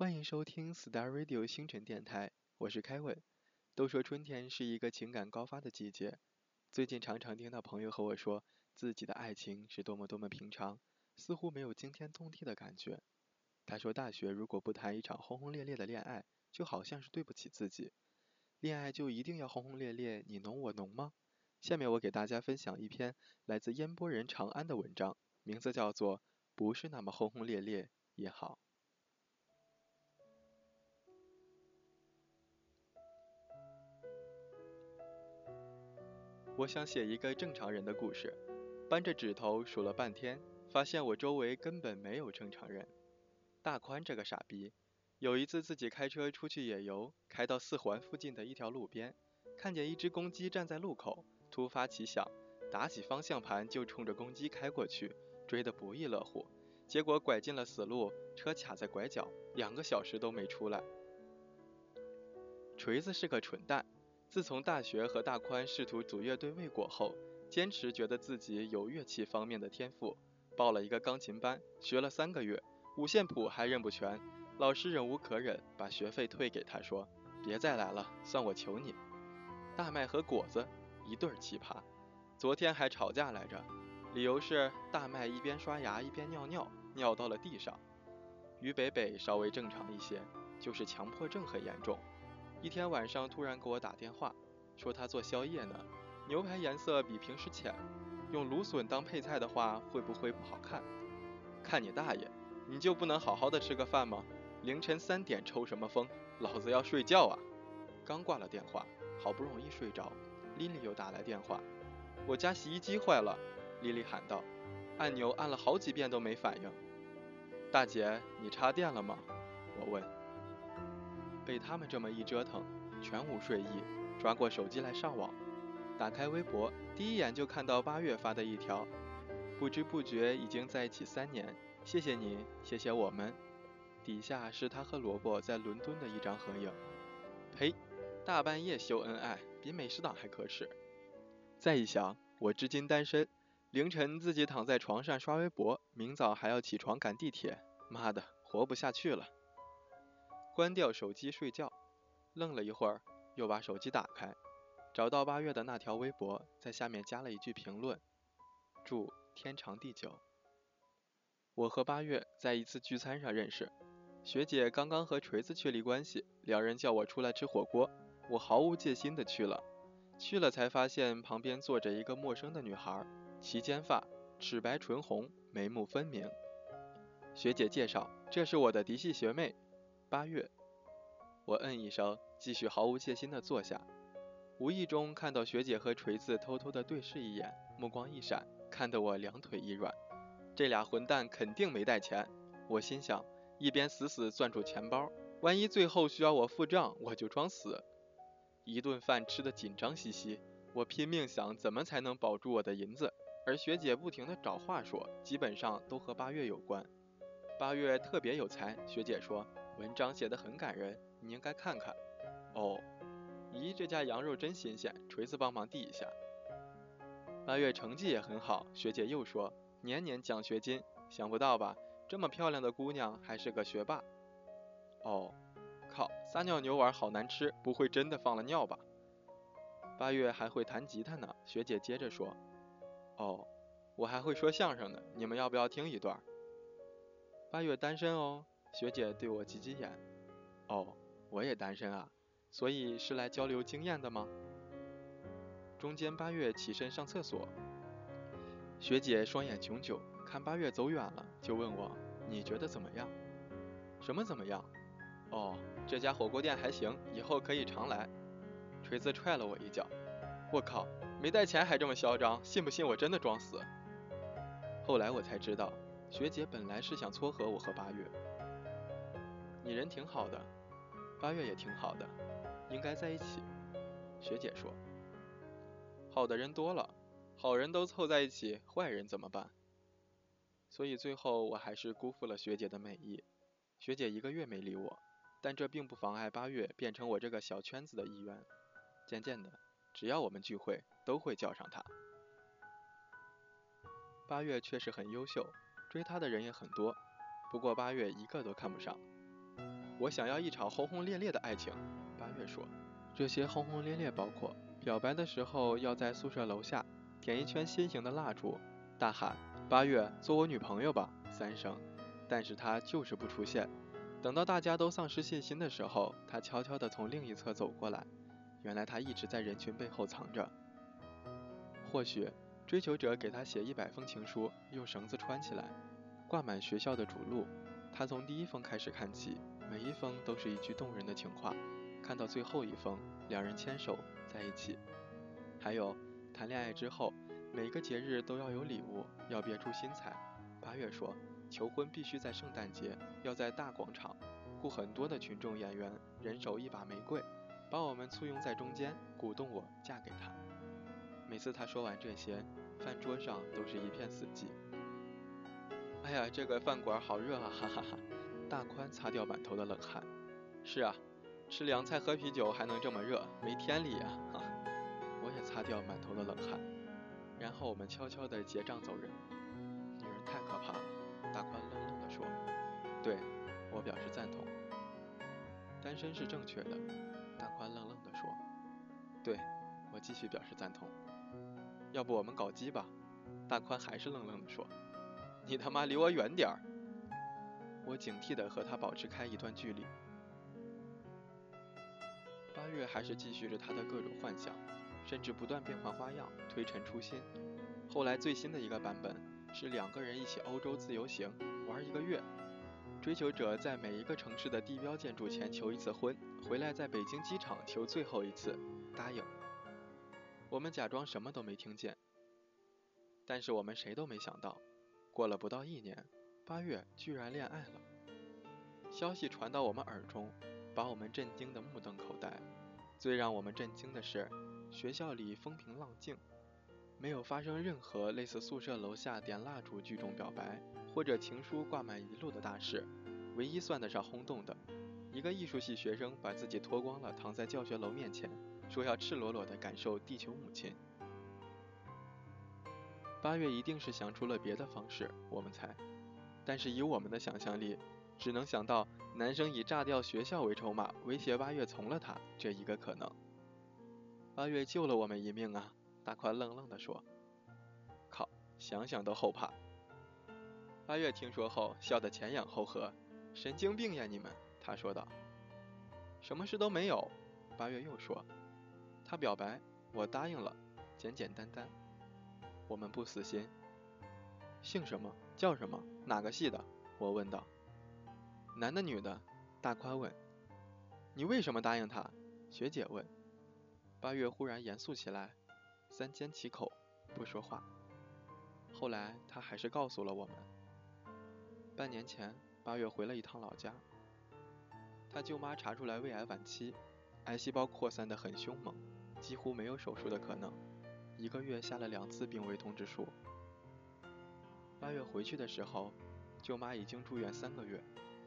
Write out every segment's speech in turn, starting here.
欢迎收听 Star Radio 星辰电台，我是凯文。都说春天是一个情感高发的季节，最近常常听到朋友和我说，自己的爱情是多么多么平常，似乎没有惊天动地的感觉。他说，大学如果不谈一场轰轰烈烈的恋爱，就好像是对不起自己。恋爱就一定要轰轰烈烈，你侬我侬吗？下面我给大家分享一篇来自烟波人长安的文章，名字叫做《不是那么轰轰烈烈也好》。我想写一个正常人的故事，扳着指头数了半天，发现我周围根本没有正常人。大宽这个傻逼，有一次自己开车出去野游，开到四环附近的一条路边，看见一只公鸡站在路口，突发奇想，打起方向盘就冲着公鸡开过去，追得不亦乐乎。结果拐进了死路，车卡在拐角，两个小时都没出来。锤子是个蠢蛋。自从大学和大宽试图组乐队未果后，坚持觉得自己有乐器方面的天赋，报了一个钢琴班，学了三个月，五线谱还认不全。老师忍无可忍，把学费退给他，说：“别再来了，算我求你。”大麦和果子一对奇葩，昨天还吵架来着，理由是大麦一边刷牙一边尿尿，尿到了地上。于北北稍微正常一些，就是强迫症很严重。一天晚上突然给我打电话，说他做宵夜呢，牛排颜色比平时浅，用芦笋当配菜的话会不会不好看？看你大爷，你就不能好好的吃个饭吗？凌晨三点抽什么风？老子要睡觉啊！刚挂了电话，好不容易睡着，丽丽又打来电话，我家洗衣机坏了，丽丽喊道，按钮按了好几遍都没反应。大姐，你插电了吗？我问。被他们这么一折腾，全无睡意，抓过手机来上网，打开微博，第一眼就看到八月发的一条，不知不觉已经在一起三年，谢谢你，谢谢我们。底下是他和萝卜在伦敦的一张合影。呸，大半夜秀恩爱，比美食党还可耻。再一想，我至今单身，凌晨自己躺在床上刷微博，明早还要起床赶地铁，妈的，活不下去了。关掉手机睡觉，愣了一会儿，又把手机打开，找到八月的那条微博，在下面加了一句评论：“祝天长地久。”我和八月在一次聚餐上认识，学姐刚刚和锤子确立关系，两人叫我出来吃火锅，我毫无戒心的去了，去了才发现旁边坐着一个陌生的女孩，齐肩发，齿白唇红，眉目分明。学姐介绍，这是我的嫡系学妹。八月，我嗯一声，继续毫无戒心的坐下。无意中看到学姐和锤子偷偷的对视一眼，目光一闪，看得我两腿一软。这俩混蛋肯定没带钱，我心想，一边死死攥住钱包，万一最后需要我付账，我就装死。一顿饭吃的紧张兮兮，我拼命想怎么才能保住我的银子，而学姐不停的找话说，基本上都和八月有关。八月特别有才，学姐说。文章写得很感人，你应该看看。哦，咦，这家羊肉真新鲜，锤子帮忙递一下。八月成绩也很好，学姐又说年年奖学金，想不到吧？这么漂亮的姑娘还是个学霸。哦，靠，撒尿牛丸好难吃，不会真的放了尿吧？八月还会弹吉他呢，学姐接着说。哦，我还会说相声呢，你们要不要听一段？八月单身哦。学姐对我挤挤眼，哦，我也单身啊，所以是来交流经验的吗？中间八月起身上厕所，学姐双眼炯炯，看八月走远了，就问我，你觉得怎么样？什么怎么样？哦，这家火锅店还行，以后可以常来。锤子踹了我一脚，我靠，没带钱还这么嚣张，信不信我真的装死？后来我才知道，学姐本来是想撮合我和八月。你人挺好的，八月也挺好的，应该在一起。学姐说，好的人多了，好人都凑在一起，坏人怎么办？所以最后我还是辜负了学姐的美意。学姐一个月没理我，但这并不妨碍八月变成我这个小圈子的一员。渐渐的，只要我们聚会，都会叫上她。八月确实很优秀，追她的人也很多，不过八月一个都看不上。我想要一场轰轰烈烈的爱情。八月说，这些轰轰烈烈包括表白的时候要在宿舍楼下点一圈心形的蜡烛，大喊“八月做我女朋友吧”三声，但是他就是不出现。等到大家都丧失信心的时候，他悄悄地从另一侧走过来，原来他一直在人群背后藏着。或许追求者给他写一百封情书，用绳子穿起来，挂满学校的主路。他从第一封开始看起，每一封都是一句动人的情话。看到最后一封，两人牵手在一起。还有，谈恋爱之后，每个节日都要有礼物，要别出心裁。八月说，求婚必须在圣诞节，要在大广场，雇很多的群众演员，人手一把玫瑰，把我们簇拥在中间，鼓动我嫁给他。每次他说完这些，饭桌上都是一片死寂。哎呀，这个饭馆好热啊！哈哈哈。大宽擦掉满头的冷汗。是啊，吃凉菜喝啤酒还能这么热，没天理啊！哈。我也擦掉满头的冷汗。然后我们悄悄地结账走人。女人太可怕了。大宽冷冷地说。对，我表示赞同。单身是正确的。大宽愣愣地说。对，我继续表示赞同。要不我们搞基吧？大宽还是愣愣地说：“你他妈离我远点儿！”我警惕地和他保持开一段距离。八月还是继续着他的各种幻想，甚至不断变换花样，推陈出新。后来最新的一个版本是两个人一起欧洲自由行，玩一个月。追求者在每一个城市的地标建筑前求一次婚，回来在北京机场求最后一次，答应。我们假装什么都没听见，但是我们谁都没想到，过了不到一年，八月居然恋爱了。消息传到我们耳中，把我们震惊的目瞪口呆。最让我们震惊的是，学校里风平浪静，没有发生任何类似宿舍楼下点蜡烛聚众表白，或者情书挂满一路的大事。唯一算得上轰动的，一个艺术系学生把自己脱光了，躺在教学楼面前。说要赤裸裸地感受地球母亲。八月一定是想出了别的方式，我们猜。但是以我们的想象力，只能想到男生以炸掉学校为筹码，威胁八月从了他这一个可能。八月救了我们一命啊！大宽愣愣地说：“靠，想想都后怕。”八月听说后笑得前仰后合：“神经病呀你们！”他说道。“什么事都没有。”八月又说。他表白，我答应了，简简单单。我们不死心。姓什么？叫什么？哪个系的？我问道。男的女的？大宽问。你为什么答应他？学姐问。八月忽然严肃起来，三缄其口，不说话。后来他还是告诉了我们。半年前，八月回了一趟老家。他舅妈查出来胃癌晚期，癌细胞扩散的很凶猛。几乎没有手术的可能，一个月下了两次病危通知书。八月回去的时候，舅妈已经住院三个月，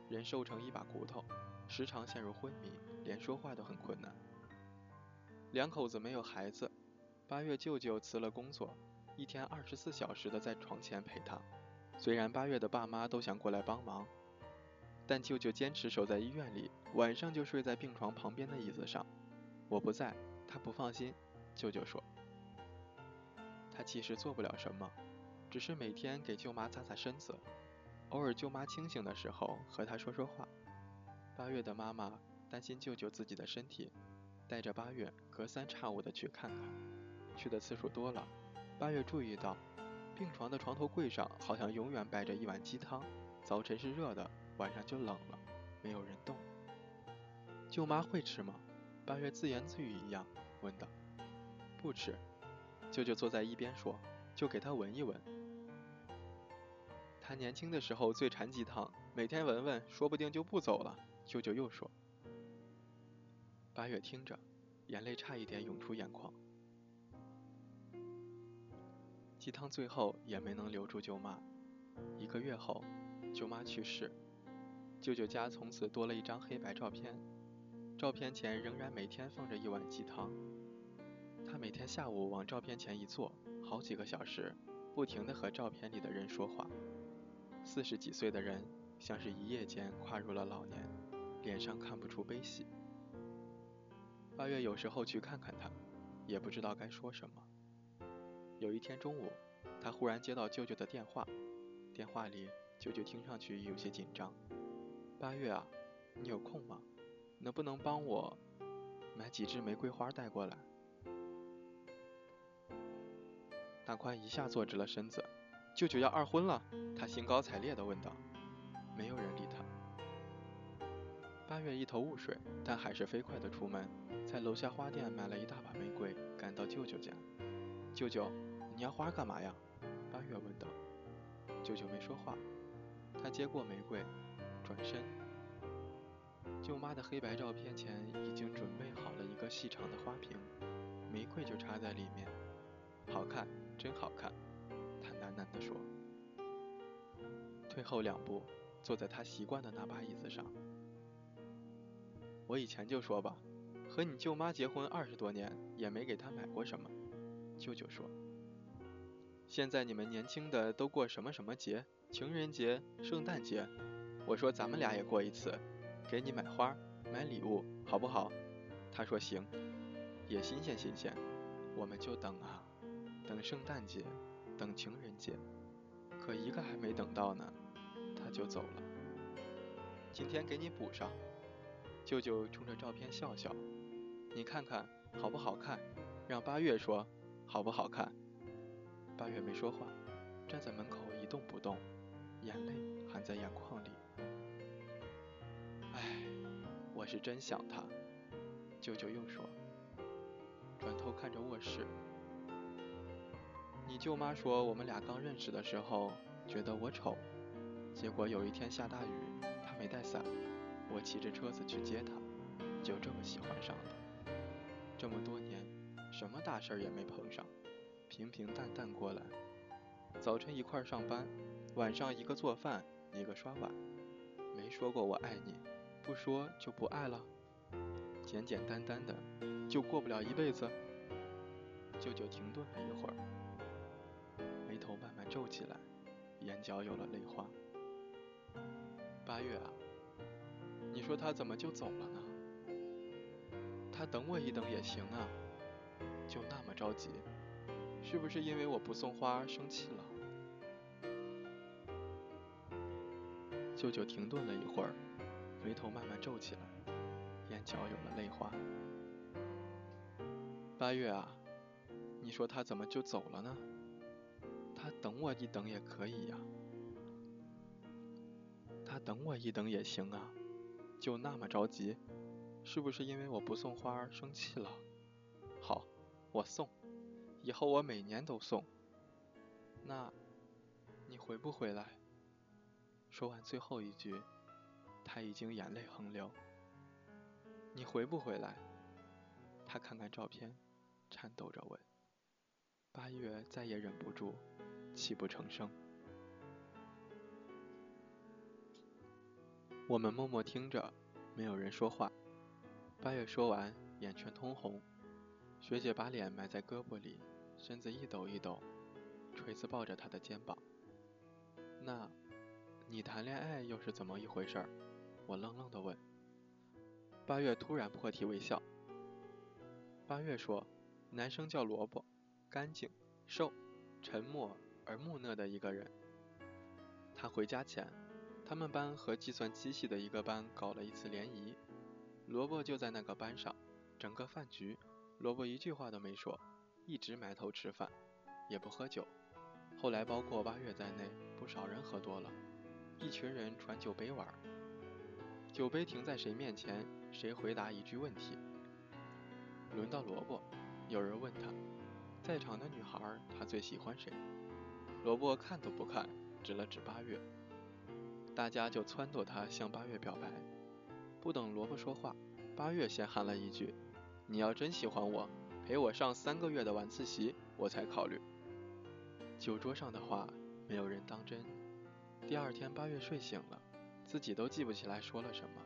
人瘦成一把骨头，时常陷入昏迷，连说话都很困难。两口子没有孩子，八月舅舅辞了工作，一天二十四小时的在床前陪她。虽然八月的爸妈都想过来帮忙，但舅舅坚持守在医院里，晚上就睡在病床旁边的椅子上。我不在。他不放心，舅舅说：“他其实做不了什么，只是每天给舅妈擦擦身子，偶尔舅妈清醒的时候和她说说话。”八月的妈妈担心舅舅自己的身体，带着八月隔三差五的去看看。去的次数多了，八月注意到病床的床头柜上好像永远摆着一碗鸡汤，早晨是热的，晚上就冷了，没有人动。舅妈会吃吗？八月自言自语一样。问道：“不吃。”舅舅坐在一边说：“就给他闻一闻。他年轻的时候最馋鸡汤，每天闻闻，说不定就不走了。”舅舅又说。八月听着，眼泪差一点涌出眼眶。鸡汤最后也没能留住舅妈。一个月后，舅妈去世，舅舅家从此多了一张黑白照片。照片前仍然每天放着一碗鸡汤。他每天下午往照片前一坐，好几个小时，不停地和照片里的人说话。四十几岁的人，像是一夜间跨入了老年。脸上看不出悲喜。八月有时候去看看他，也不知道该说什么。有一天中午，他忽然接到舅舅的电话，电话里舅舅听上去有些紧张。八月啊，你有空吗？能不能帮我买几支玫瑰花带过来？大宽一下坐直了身子。舅舅要二婚了，他兴高采烈地问道。没有人理他。八月一头雾水，但还是飞快地出门，在楼下花店买了一大把玫瑰，赶到舅舅家。舅舅，你要花干嘛呀？八月问道。舅舅没说话，他接过玫瑰，转身。舅妈的黑白照片前已经准备好了一个细长的花瓶，玫瑰就插在里面，好看，真好看。他喃喃地说。退后两步。坐在他习惯的那把椅子上。我以前就说吧，和你舅妈结婚二十多年，也没给她买过什么。舅舅说：“现在你们年轻的都过什么什么节？情人节、圣诞节。我说咱们俩也过一次，给你买花、买礼物，好不好？”他说：“行。”也新鲜新鲜。我们就等啊，等圣诞节，等情人节，可一个还没等到呢。他就走了。今天给你补上。舅舅冲着照片笑笑，你看看好不好看？让八月说好不好看？八月没说话，站在门口一动不动，眼泪含在眼眶里。唉，我是真想他。舅舅又说，转头看着卧室。你舅妈说我们俩刚认识的时候觉得我丑。结果有一天下大雨，她没带伞，我骑着车子去接她，就这么喜欢上了。这么多年，什么大事儿也没碰上，平平淡淡过来。早晨一块儿上班，晚上一个做饭，一个刷碗，没说过我爱你，不说就不爱了。简简单单的，就过不了一辈子。舅舅停顿了一会儿，头慢慢皱起来，眼角有了泪花。八月啊，你说他怎么就走了呢？他等我一等也行啊，就那么着急，是不是因为我不送花生气了？舅舅停顿了一会儿，眉头慢慢皱起来，眼角有了泪花。八月啊，你说他怎么就走了呢？等我一等也可以呀。他等我一等也行啊，就那么着急，是不是因为我不送花生气了？好，我送，以后我每年都送。那，你回不回来？说完最后一句，他已经眼泪横流。你回不回来？他看看照片，颤抖着问。八月再也忍不住，泣不成声。我们默默听着，没有人说话。八月说完，眼圈通红。学姐把脸埋在胳膊里，身子一抖一抖，锤子抱着她的肩膀。那，你谈恋爱又是怎么一回事？我愣愣地问。八月突然破涕为笑。八月说：“男生叫萝卜，干净、瘦、沉默而木讷的一个人。他回家前。”他们班和计算机系的一个班搞了一次联谊，萝卜就在那个班上。整个饭局，萝卜一句话都没说，一直埋头吃饭，也不喝酒。后来包括八月在内，不少人喝多了，一群人传酒杯玩。酒杯停在谁面前，谁回答一句问题。轮到萝卜，有人问他，在场的女孩他最喜欢谁？萝卜看都不看，指了指八月。大家就撺掇他向八月表白，不等萝卜说话，八月先喊了一句：“你要真喜欢我，陪我上三个月的晚自习，我才考虑。”酒桌上的话没有人当真。第二天，八月睡醒了，自己都记不起来说了什么，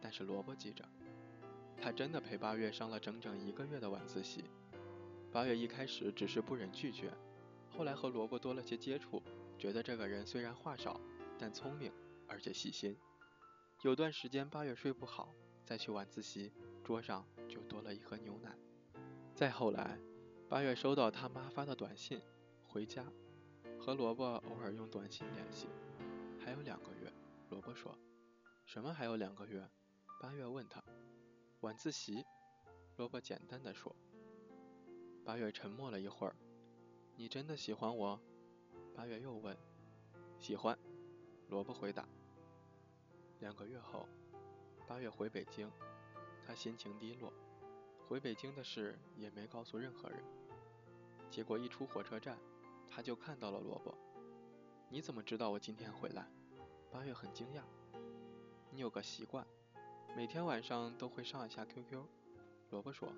但是萝卜记着，他真的陪八月上了整整一个月的晚自习。八月一开始只是不忍拒绝，后来和萝卜多了些接触，觉得这个人虽然话少。但聪明，而且细心。有段时间八月睡不好，再去晚自习，桌上就多了一盒牛奶。再后来，八月收到他妈发的短信，回家，和萝卜偶尔用短信联系。还有两个月，萝卜说。什么还有两个月？八月问他。晚自习，萝卜简单的说。八月沉默了一会儿。你真的喜欢我？八月又问。喜欢，萝卜回答。两个月后，八月回北京，他心情低落，回北京的事也没告诉任何人。结果一出火车站，他就看到了萝卜。你怎么知道我今天回来？八月很惊讶。你有个习惯，每天晚上都会上一下 QQ。萝卜说，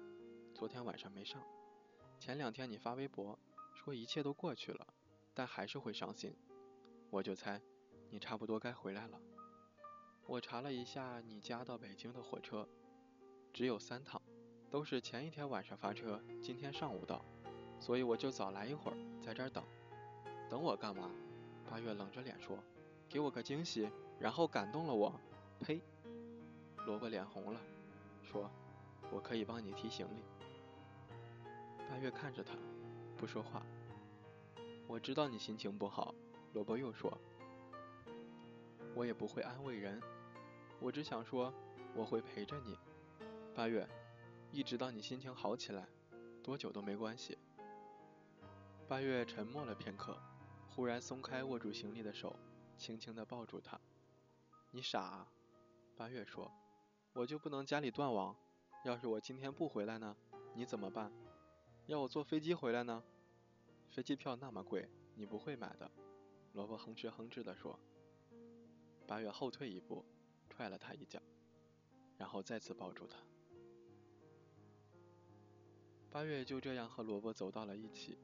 昨天晚上没上。前两天你发微博说一切都过去了，但还是会伤心。我就猜，你差不多该回来了。我查了一下你家到北京的火车，只有三趟，都是前一天晚上发车，今天上午到，所以我就早来一会儿，在这儿等。等我干嘛？八月冷着脸说：“给我个惊喜，然后感动了我。”呸！萝卜脸红了，说：“我可以帮你提行李。”八月看着他，不说话。我知道你心情不好，萝卜又说：“我也不会安慰人。”我只想说，我会陪着你，八月，一直到你心情好起来，多久都没关系。八月沉默了片刻，忽然松开握住行李的手，轻轻地抱住他。你傻啊？八月说，我就不能家里断网？要是我今天不回来呢？你怎么办？要我坐飞机回来呢？飞机票那么贵，你不会买的。萝卜哼哧哼哧地说。八月后退一步。踹了他一脚，然后再次抱住他。八月就这样和萝卜走到了一起。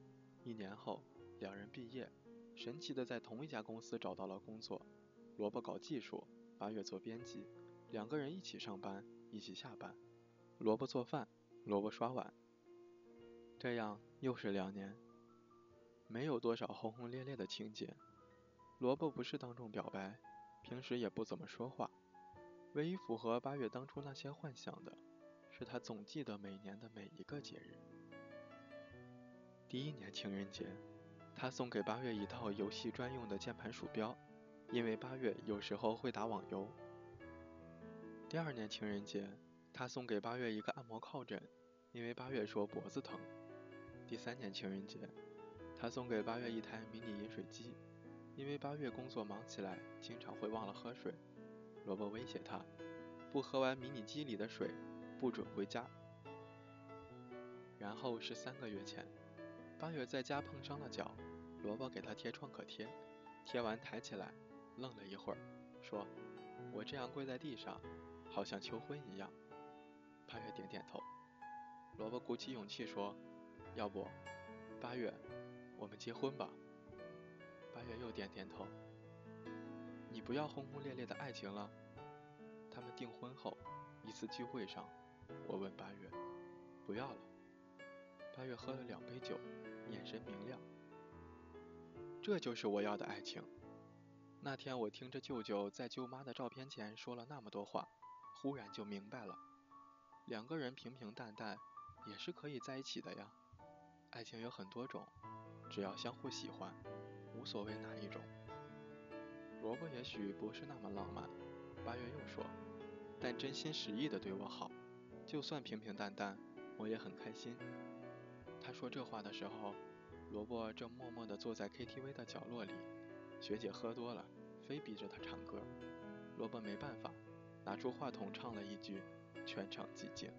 一年后，两人毕业，神奇的在同一家公司找到了工作。萝卜搞技术，八月做编辑，两个人一起上班，一起下班。萝卜做饭，萝卜刷碗。这样又是两年，没有多少轰轰烈烈的情节。萝卜不是当众表白，平时也不怎么说话。唯一符合八月当初那些幻想的，是他总记得每年的每一个节日。第一年情人节，他送给八月一套游戏专用的键盘鼠标，因为八月有时候会打网游。第二年情人节，他送给八月一个按摩靠枕，因为八月说脖子疼。第三年情人节，他送给八月一台迷你饮水机，因为八月工作忙起来，经常会忘了喝水。萝卜威胁他，不喝完迷你机里的水，不准回家。然后是三个月前，八月在家碰伤了脚，萝卜给他贴创可贴，贴完抬起来，愣了一会儿，说：“我这样跪在地上，好像求婚一样。”八月点点头。萝卜鼓起勇气说：“要不，八月，我们结婚吧。”八月又点点头。你不要轰轰烈烈的爱情了。他们订婚后，一次聚会上，我问八月，不要了。八月喝了两杯酒，眼神明亮。这就是我要的爱情。那天我听着舅舅在舅妈的照片前说了那么多话，忽然就明白了，两个人平平淡淡，也是可以在一起的呀。爱情有很多种，只要相互喜欢，无所谓哪一种。萝卜也许不是那么浪漫，八月又说，但真心实意的对我好，就算平平淡淡，我也很开心。他说这话的时候，萝卜正默默地坐在 KTV 的角落里，学姐喝多了，非逼着他唱歌，萝卜没办法，拿出话筒唱了一句，全场寂静。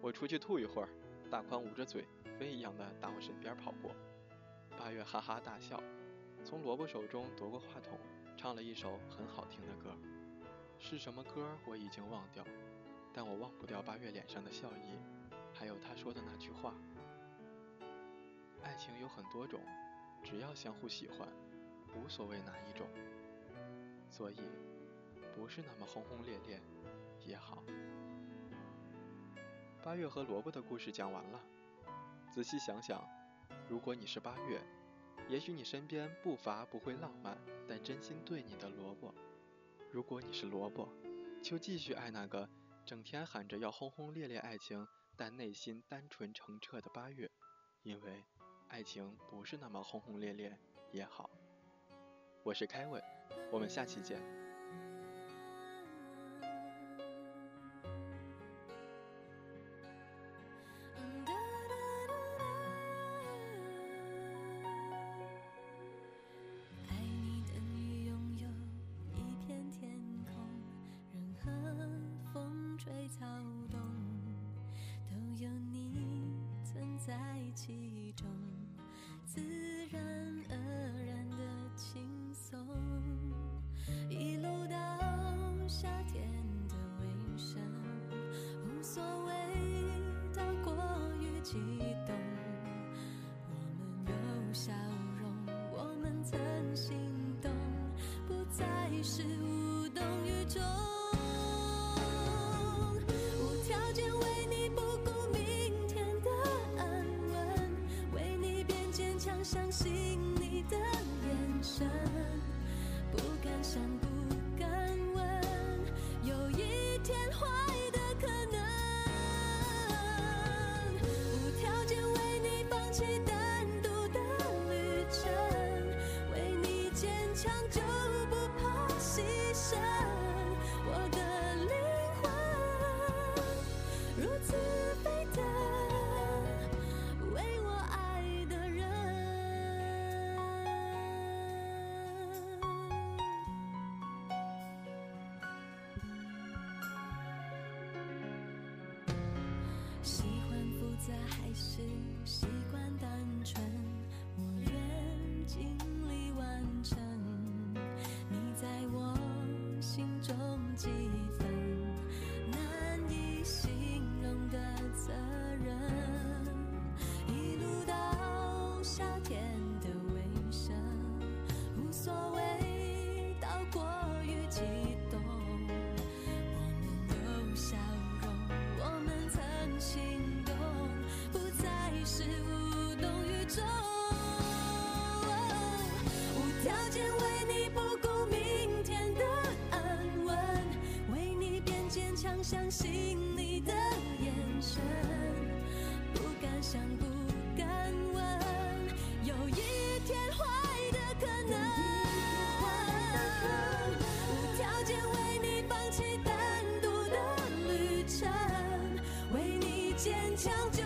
我出去吐一会儿，大宽捂着嘴，飞一样的打我身边跑过，八月哈哈大笑，从萝卜手中夺过话筒。唱了一首很好听的歌，是什么歌我已经忘掉，但我忘不掉八月脸上的笑意，还有他说的那句话：爱情有很多种，只要相互喜欢，无所谓哪一种。所以，不是那么轰轰烈烈也好。八月和萝卜的故事讲完了。仔细想想如果你是八月也许你身边不乏不会浪漫但真心对你的萝卜。如果你是萝卜就继续爱那个整天喊着要轰轰烈烈爱情但内心单纯澄澈的八月因为爱情不是那么轰轰烈烈也好。我是凯文我们下期见。于是无动于衷无条件为你不顾明天的安稳为你变坚强相信你的眼神不敢想不敢问有一天坏的可能无条件为你放弃单独的旅程为你坚强就 see 相信你的眼神不敢想不敢问。有一天坏的可能。无条件为你放弃单独的旅程为你坚强。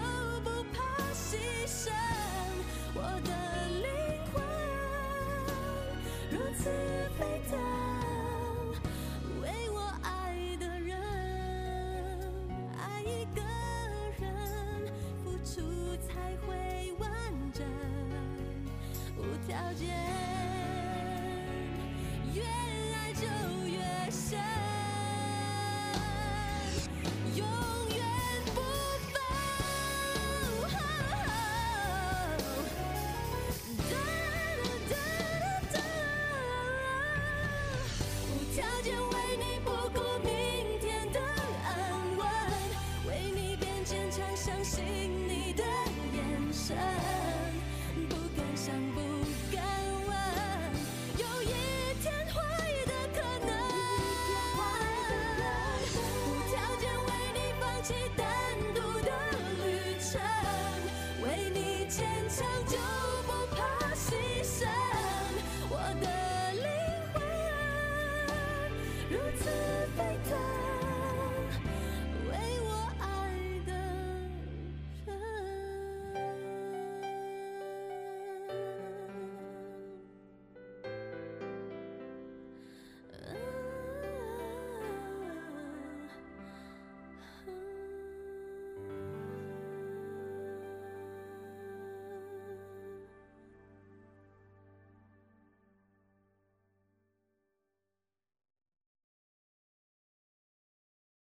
起单独的旅程为你坚强就不怕牺牲我的灵魂如此沸